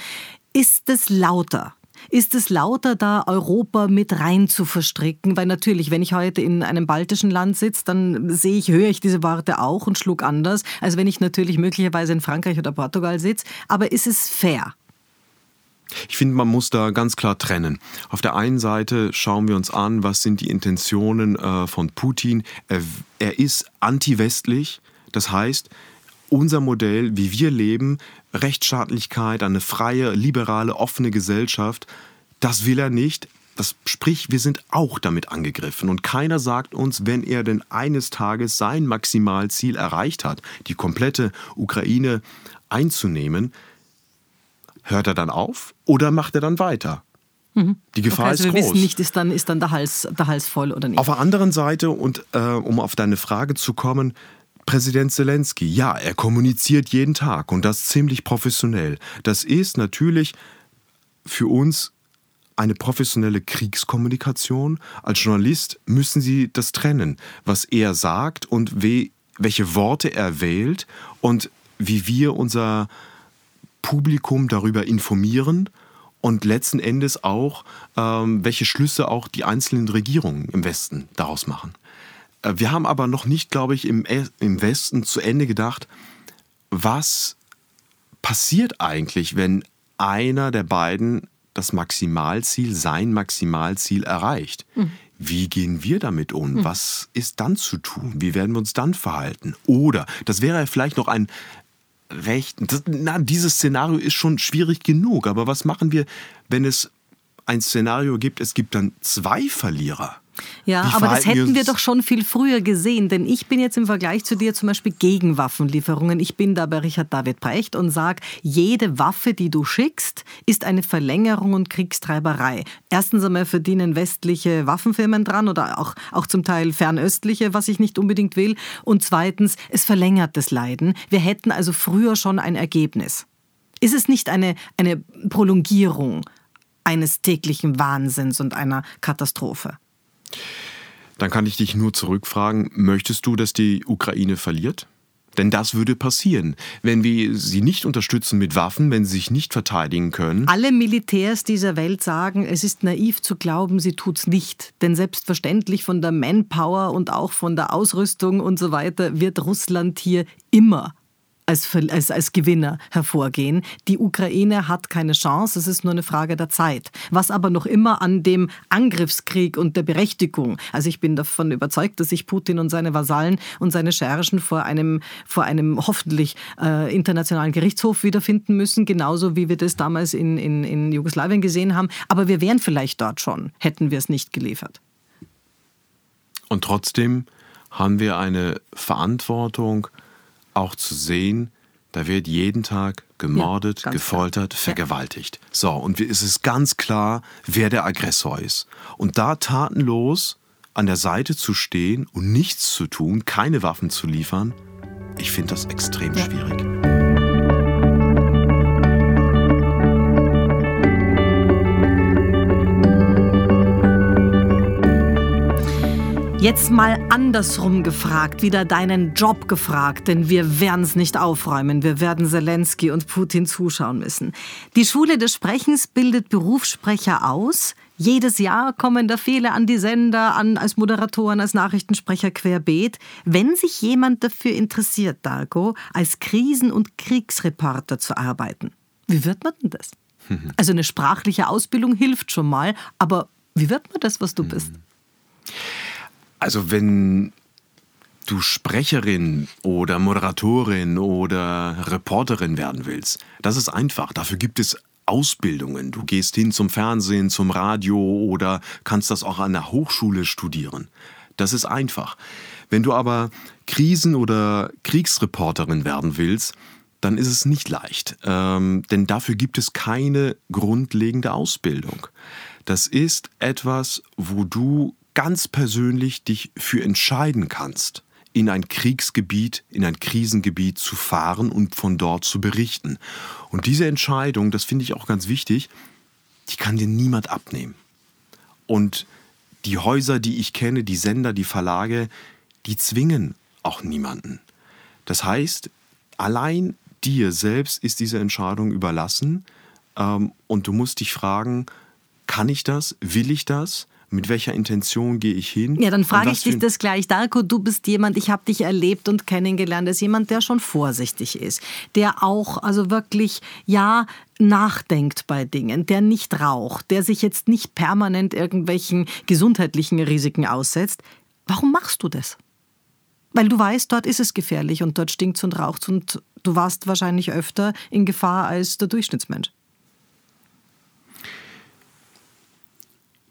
Ist es lauter? Ist es lauter, da Europa mit rein zu verstricken? Weil natürlich, wenn ich heute in einem baltischen Land sitze, dann sehe ich, höre ich diese Worte auch und schlug anders, als wenn ich natürlich möglicherweise in Frankreich oder Portugal sitze. Aber ist es fair? Ich finde, man muss da ganz klar trennen. Auf der einen Seite schauen wir uns an, was sind die Intentionen äh, von Putin. Er, er ist anti-westlich, das heißt, unser Modell, wie wir leben, Rechtsstaatlichkeit, eine freie, liberale, offene Gesellschaft, das will er nicht. Das sprich, wir sind auch damit angegriffen. Und keiner sagt uns, wenn er denn eines Tages sein Maximalziel erreicht hat, die komplette Ukraine einzunehmen, hört er dann auf oder macht er dann weiter? Mhm. Die Gefahr okay, also ist groß. Wir wissen nicht, ist dann, ist dann der, Hals, der Hals voll oder nicht. Auf der anderen Seite, und äh, um auf deine Frage zu kommen, Präsident Zelensky, ja, er kommuniziert jeden Tag und das ziemlich professionell. Das ist natürlich für uns eine professionelle Kriegskommunikation. Als Journalist müssen Sie das trennen, was er sagt und we, welche Worte er wählt und wie wir unser Publikum darüber informieren und letzten Endes auch, ähm, welche Schlüsse auch die einzelnen Regierungen im Westen daraus machen. Äh, wir haben aber noch nicht, glaube ich, im, im Westen zu Ende gedacht, was passiert eigentlich, wenn einer der beiden das Maximalziel, sein Maximalziel erreicht. Mhm. Wie gehen wir damit um? Mhm. Was ist dann zu tun? Wie werden wir uns dann verhalten? Oder, das wäre vielleicht noch ein recht, das, na, dieses Szenario ist schon schwierig genug, aber was machen wir, wenn es ein Szenario gibt, es gibt dann zwei Verlierer? Ja, aber das hätten wir doch schon viel früher gesehen, denn ich bin jetzt im Vergleich zu dir zum Beispiel gegen Waffenlieferungen. Ich bin da bei Richard David Brecht und sage, jede Waffe, die du schickst, ist eine Verlängerung und Kriegstreiberei. Erstens einmal verdienen westliche Waffenfirmen dran oder auch, auch zum Teil fernöstliche, was ich nicht unbedingt will. Und zweitens, es verlängert das Leiden. Wir hätten also früher schon ein Ergebnis. Ist es nicht eine, eine Prolongierung eines täglichen Wahnsinns und einer Katastrophe? Dann kann ich dich nur zurückfragen, möchtest du, dass die Ukraine verliert? Denn das würde passieren, wenn wir sie nicht unterstützen mit Waffen, wenn sie sich nicht verteidigen können. Alle Militärs dieser Welt sagen, es ist naiv zu glauben, sie tut's nicht. Denn selbstverständlich von der Manpower und auch von der Ausrüstung und so weiter wird Russland hier immer als, als, als Gewinner hervorgehen. Die Ukraine hat keine Chance, es ist nur eine Frage der Zeit. Was aber noch immer an dem Angriffskrieg und der Berechtigung, also ich bin davon überzeugt, dass sich Putin und seine Vasallen und seine Schergen vor einem, vor einem hoffentlich äh, internationalen Gerichtshof wiederfinden müssen, genauso wie wir das damals in, in, in Jugoslawien gesehen haben. Aber wir wären vielleicht dort schon, hätten wir es nicht geliefert. Und trotzdem haben wir eine Verantwortung, auch zu sehen, da wird jeden Tag gemordet, ja, gefoltert, klar. vergewaltigt. So, und es ist ganz klar, wer der Aggressor ist. Und da tatenlos an der Seite zu stehen und nichts zu tun, keine Waffen zu liefern, ich finde das extrem ja. schwierig. Jetzt mal andersrum gefragt, wieder deinen Job gefragt, denn wir werden es nicht aufräumen. Wir werden Zelensky und Putin zuschauen müssen. Die Schule des Sprechens bildet Berufssprecher aus. Jedes Jahr kommen da viele an die Sender, an als Moderatoren, als Nachrichtensprecher querbeet. Wenn sich jemand dafür interessiert, Dargo, als Krisen- und Kriegsreporter zu arbeiten, wie wird man denn das? Also eine sprachliche Ausbildung hilft schon mal, aber wie wird man das, was du bist? Also wenn du Sprecherin oder Moderatorin oder Reporterin werden willst, das ist einfach. Dafür gibt es Ausbildungen. Du gehst hin zum Fernsehen, zum Radio oder kannst das auch an der Hochschule studieren. Das ist einfach. Wenn du aber Krisen- oder Kriegsreporterin werden willst, dann ist es nicht leicht. Ähm, denn dafür gibt es keine grundlegende Ausbildung. Das ist etwas, wo du ganz persönlich dich für entscheiden kannst, in ein Kriegsgebiet, in ein Krisengebiet zu fahren und von dort zu berichten. Und diese Entscheidung, das finde ich auch ganz wichtig, die kann dir niemand abnehmen. Und die Häuser, die ich kenne, die Sender, die Verlage, die zwingen auch niemanden. Das heißt, allein dir selbst ist diese Entscheidung überlassen ähm, und du musst dich fragen, kann ich das? Will ich das? Mit welcher Intention gehe ich hin? Ja, dann frage ich dich das gleich. Darko, du bist jemand, ich habe dich erlebt und kennengelernt, als jemand, der schon vorsichtig ist, der auch, also wirklich, ja, nachdenkt bei Dingen, der nicht raucht, der sich jetzt nicht permanent irgendwelchen gesundheitlichen Risiken aussetzt. Warum machst du das? Weil du weißt, dort ist es gefährlich und dort stinkt und raucht und du warst wahrscheinlich öfter in Gefahr als der Durchschnittsmensch.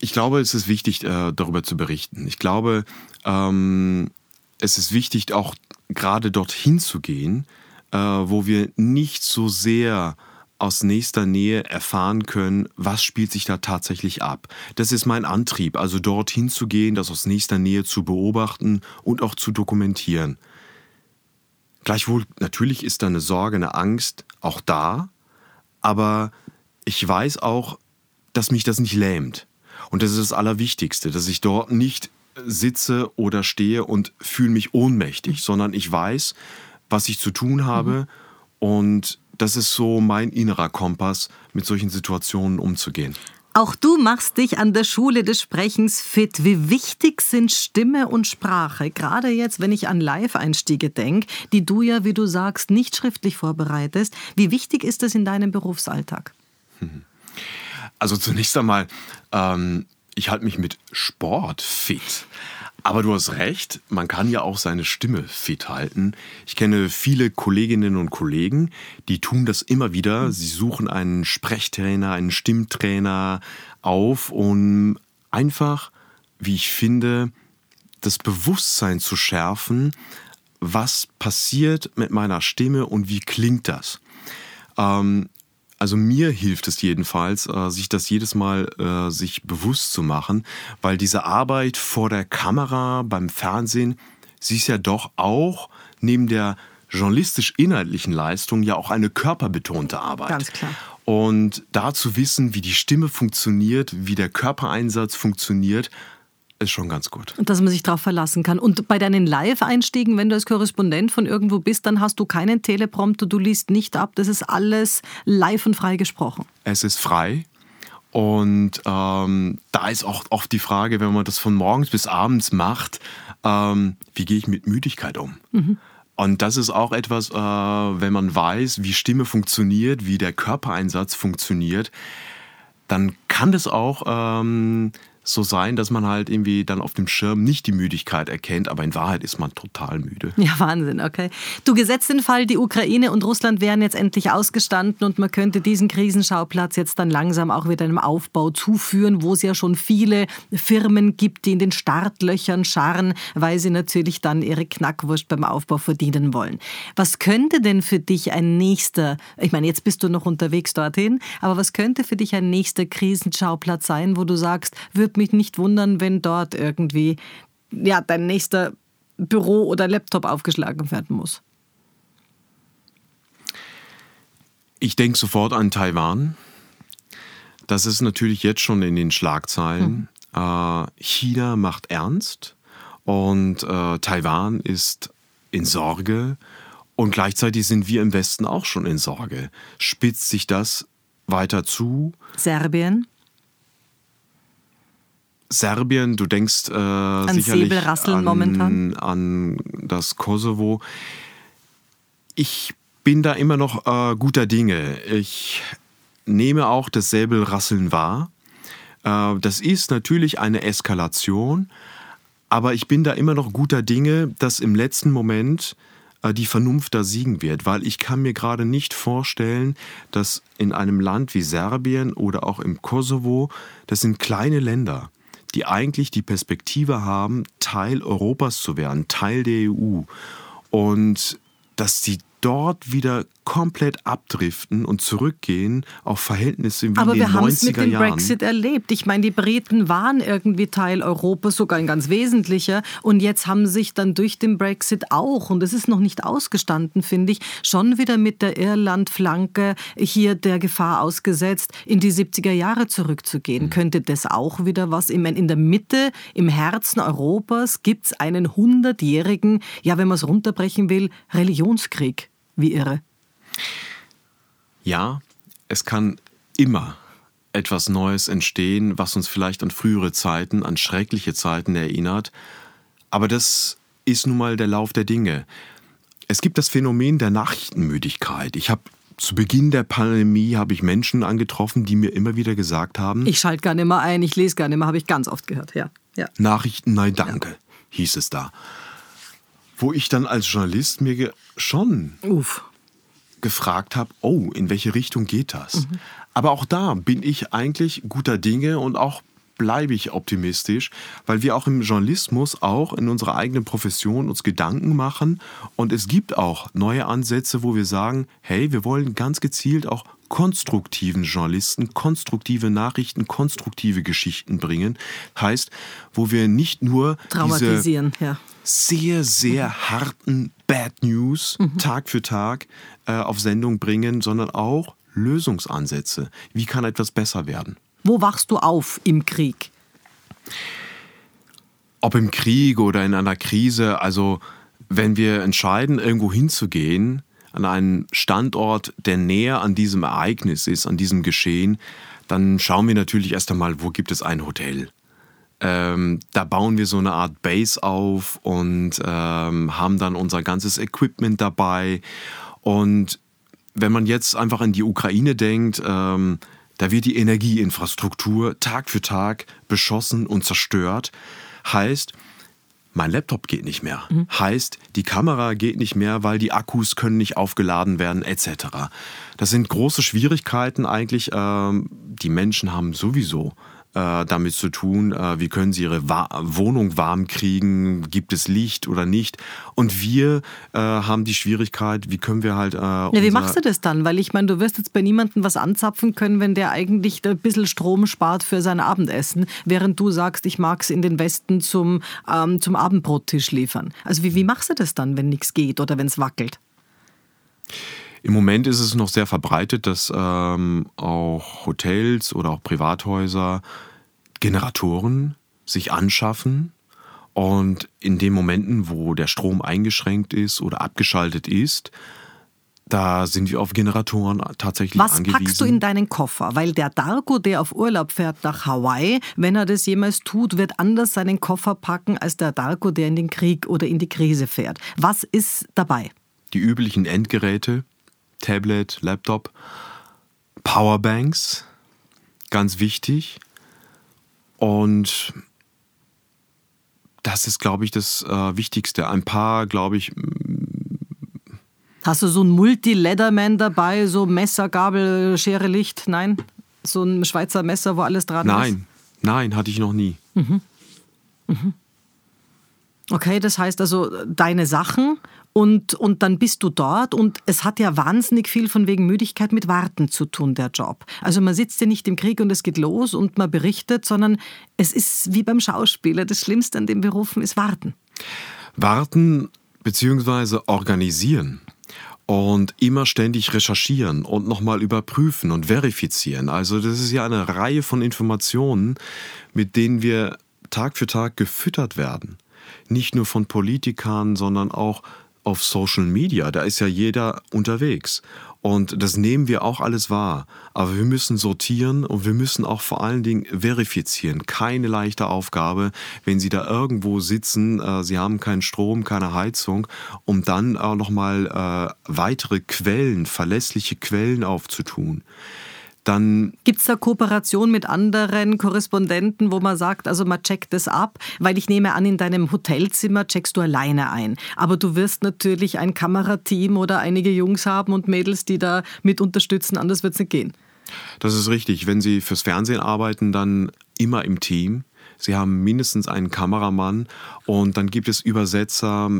Ich glaube, es ist wichtig, äh, darüber zu berichten. Ich glaube, ähm, es ist wichtig, auch gerade dorthin zu gehen, äh, wo wir nicht so sehr aus nächster Nähe erfahren können, was spielt sich da tatsächlich ab. Das ist mein Antrieb, also dorthin zu gehen, das aus nächster Nähe zu beobachten und auch zu dokumentieren. Gleichwohl, natürlich ist da eine Sorge, eine Angst auch da, aber ich weiß auch, dass mich das nicht lähmt. Und das ist das Allerwichtigste, dass ich dort nicht sitze oder stehe und fühle mich ohnmächtig, sondern ich weiß, was ich zu tun habe mhm. und das ist so mein innerer Kompass, mit solchen Situationen umzugehen. Auch du machst dich an der Schule des Sprechens fit. Wie wichtig sind Stimme und Sprache? Gerade jetzt, wenn ich an Live-Einstiege denke, die du ja, wie du sagst, nicht schriftlich vorbereitest. Wie wichtig ist das in deinem Berufsalltag? Also zunächst einmal, ähm, ich halte mich mit Sport fit. Aber du hast recht, man kann ja auch seine Stimme fit halten. Ich kenne viele Kolleginnen und Kollegen, die tun das immer wieder. Sie suchen einen Sprechtrainer, einen Stimmtrainer auf, um einfach, wie ich finde, das Bewusstsein zu schärfen, was passiert mit meiner Stimme und wie klingt das. Ähm, also mir hilft es jedenfalls, äh, sich das jedes Mal äh, sich bewusst zu machen, weil diese Arbeit vor der Kamera beim Fernsehen, sie ist ja doch auch neben der journalistisch-inhaltlichen Leistung ja auch eine körperbetonte Arbeit. Ganz klar. Und da zu wissen, wie die Stimme funktioniert, wie der Körpereinsatz funktioniert, ist schon ganz gut. Und dass man sich darauf verlassen kann. Und bei deinen Live-Einstiegen, wenn du als Korrespondent von irgendwo bist, dann hast du keinen Teleprompter, du liest nicht ab. Das ist alles live und frei gesprochen. Es ist frei. Und ähm, da ist auch oft die Frage, wenn man das von morgens bis abends macht, ähm, wie gehe ich mit Müdigkeit um? Mhm. Und das ist auch etwas, äh, wenn man weiß, wie Stimme funktioniert, wie der Körpereinsatz funktioniert, dann kann das auch ähm, so sein, dass man halt irgendwie dann auf dem Schirm nicht die Müdigkeit erkennt, aber in Wahrheit ist man total müde. Ja, Wahnsinn, okay. Du gesetzt den Fall, die Ukraine und Russland wären jetzt endlich ausgestanden und man könnte diesen Krisenschauplatz jetzt dann langsam auch wieder einem Aufbau zuführen, wo es ja schon viele Firmen gibt, die in den Startlöchern scharren, weil sie natürlich dann ihre Knackwurst beim Aufbau verdienen wollen. Was könnte denn für dich ein nächster, ich meine, jetzt bist du noch unterwegs dorthin, aber was könnte für dich ein nächster Krisenschauplatz sein, wo du sagst, wird würde mich nicht wundern, wenn dort irgendwie ja, dein nächster Büro oder Laptop aufgeschlagen werden muss. Ich denke sofort an Taiwan. Das ist natürlich jetzt schon in den Schlagzeilen. Hm. Äh, China macht ernst und äh, Taiwan ist in Sorge. Und gleichzeitig sind wir im Westen auch schon in Sorge. Spitzt sich das weiter zu? Serbien? Serbien, du denkst äh, an sicherlich an, momentan. an das Kosovo. Ich bin da immer noch äh, guter Dinge. Ich nehme auch das Säbelrasseln wahr. Äh, das ist natürlich eine Eskalation, aber ich bin da immer noch guter Dinge, dass im letzten Moment äh, die Vernunft da siegen wird, weil ich kann mir gerade nicht vorstellen, dass in einem Land wie Serbien oder auch im Kosovo, das sind kleine Länder, die eigentlich die Perspektive haben, Teil Europas zu werden, Teil der EU. Und dass die dort wieder komplett abdriften und zurückgehen auf Verhältnisse wie Aber in den 90er Jahren. Aber wir haben es mit dem Brexit erlebt. Ich meine, die Briten waren irgendwie Teil Europas, sogar ein ganz wesentlicher. Und jetzt haben sich dann durch den Brexit auch, und das ist noch nicht ausgestanden, finde ich, schon wieder mit der Irland-Flanke hier der Gefahr ausgesetzt, in die 70er Jahre zurückzugehen. Mhm. Könnte das auch wieder was? Ich meine, in der Mitte, im Herzen Europas gibt es einen hundertjährigen, ja, wenn man es runterbrechen will, Religionskrieg. Wie irre. Ja, es kann immer etwas Neues entstehen, was uns vielleicht an frühere Zeiten, an schreckliche Zeiten erinnert. Aber das ist nun mal der Lauf der Dinge. Es gibt das Phänomen der Nachrichtenmüdigkeit. Ich habe zu Beginn der Pandemie habe ich Menschen angetroffen, die mir immer wieder gesagt haben: Ich schalte gar nicht mehr ein, ich lese gar nicht mehr, habe ich ganz oft gehört. Ja. ja. Nachrichten, nein, danke, ja. hieß es da. Wo ich dann als Journalist mir schon Uff gefragt habe, oh, in welche Richtung geht das? Mhm. Aber auch da bin ich eigentlich guter Dinge und auch bleibe ich optimistisch, weil wir auch im Journalismus, auch in unserer eigenen Profession uns Gedanken machen und es gibt auch neue Ansätze, wo wir sagen, hey, wir wollen ganz gezielt auch konstruktiven Journalisten, konstruktive Nachrichten, konstruktive Geschichten bringen. Heißt, wo wir nicht nur traumatisieren, ja. sehr, sehr harten Bad News mhm. Tag für Tag äh, auf Sendung bringen, sondern auch Lösungsansätze. Wie kann etwas besser werden? Wo wachst du auf im Krieg? Ob im Krieg oder in einer Krise, also wenn wir entscheiden, irgendwo hinzugehen, an einen Standort, der näher an diesem Ereignis ist, an diesem Geschehen, dann schauen wir natürlich erst einmal, wo gibt es ein Hotel. Ähm, da bauen wir so eine Art Base auf und ähm, haben dann unser ganzes Equipment dabei. Und wenn man jetzt einfach an die Ukraine denkt, ähm, da wird die Energieinfrastruktur Tag für Tag beschossen und zerstört. Heißt, mein Laptop geht nicht mehr. Mhm. Heißt, die Kamera geht nicht mehr, weil die Akkus können nicht aufgeladen werden, etc. Das sind große Schwierigkeiten eigentlich. Ähm, die Menschen haben sowieso äh, damit zu tun, äh, wie können sie ihre Wa Wohnung warm kriegen, gibt es Licht oder nicht. Und wir äh, haben die Schwierigkeit, wie können wir halt. Ja, wie machst du das dann? Weil ich meine, du wirst jetzt bei niemandem was anzapfen können, wenn der eigentlich ein bisschen Strom spart für sein Abendessen, während du sagst, ich mag es in den Westen zum, ähm, zum Abendbrottisch liefern. Also wie, wie machst du das dann, wenn nichts geht oder wenn es wackelt? Im Moment ist es noch sehr verbreitet, dass ähm, auch Hotels oder auch Privathäuser Generatoren sich anschaffen und in den Momenten, wo der Strom eingeschränkt ist oder abgeschaltet ist, da sind wir auf Generatoren tatsächlich Was angewiesen. Was packst du in deinen Koffer? Weil der Darko, der auf Urlaub fährt nach Hawaii, wenn er das jemals tut, wird anders seinen Koffer packen als der Darko, der in den Krieg oder in die Krise fährt. Was ist dabei? Die üblichen Endgeräte, Tablet, Laptop, Powerbanks, ganz wichtig. Und das ist, glaube ich, das äh, Wichtigste. Ein paar, glaube ich. Hast du so ein Multi-Leatherman dabei, so Messer, Gabel, Schere, Licht? Nein? So ein Schweizer Messer, wo alles dran nein. ist? Nein, nein, hatte ich noch nie. Mhm. Mhm. Okay, das heißt also deine Sachen und, und dann bist du dort und es hat ja wahnsinnig viel von wegen Müdigkeit mit Warten zu tun, der Job. Also man sitzt ja nicht im Krieg und es geht los und man berichtet, sondern es ist wie beim Schauspieler. Das Schlimmste an den Berufen ist Warten. Warten bzw. organisieren und immer ständig recherchieren und nochmal überprüfen und verifizieren. Also das ist ja eine Reihe von Informationen, mit denen wir Tag für Tag gefüttert werden. Nicht nur von Politikern, sondern auch auf Social Media, da ist ja jeder unterwegs. Und das nehmen wir auch alles wahr. Aber wir müssen sortieren und wir müssen auch vor allen Dingen verifizieren. Keine leichte Aufgabe, wenn Sie da irgendwo sitzen, äh, Sie haben keinen Strom, keine Heizung, um dann auch nochmal äh, weitere Quellen, verlässliche Quellen aufzutun dann. Gibt es da Kooperation mit anderen Korrespondenten, wo man sagt, also man checkt das ab? Weil ich nehme an, in deinem Hotelzimmer checkst du alleine ein. Aber du wirst natürlich ein Kamerateam oder einige Jungs haben und Mädels, die da mit unterstützen, anders wird es nicht gehen. Das ist richtig. Wenn Sie fürs Fernsehen arbeiten, dann immer im Team. Sie haben mindestens einen Kameramann. Und dann gibt es Übersetzer,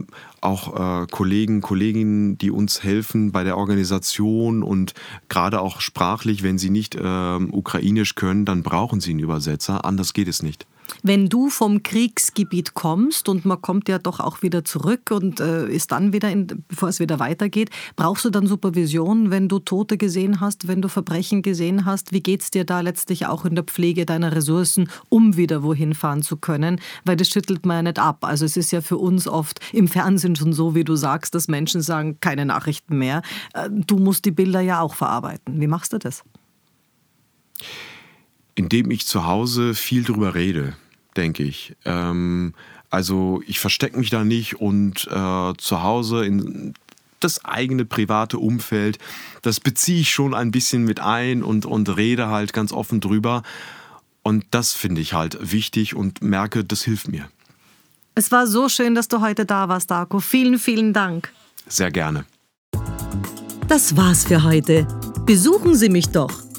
auch äh, Kollegen, Kolleginnen, die uns helfen bei der Organisation. Und gerade auch sprachlich, wenn sie nicht äh, ukrainisch können, dann brauchen sie einen Übersetzer, anders geht es nicht. Wenn du vom Kriegsgebiet kommst und man kommt ja doch auch wieder zurück und äh, ist dann wieder, in, bevor es wieder weitergeht, brauchst du dann Supervision, wenn du Tote gesehen hast, wenn du Verbrechen gesehen hast? Wie geht es dir da letztlich auch in der Pflege deiner Ressourcen, um wieder wohin fahren zu können? Weil das schüttelt man ja nicht ab. Also es ist ja für uns oft im Fernsehen schon so, wie du sagst, dass Menschen sagen, keine Nachrichten mehr. Äh, du musst die Bilder ja auch verarbeiten. Wie machst du das? Indem ich zu Hause viel drüber rede, denke ich. Ähm, also ich verstecke mich da nicht und äh, zu Hause in das eigene private Umfeld, das beziehe ich schon ein bisschen mit ein und, und rede halt ganz offen drüber. Und das finde ich halt wichtig und merke, das hilft mir. Es war so schön, dass du heute da warst, Darko. Vielen, vielen Dank. Sehr gerne. Das war's für heute. Besuchen Sie mich doch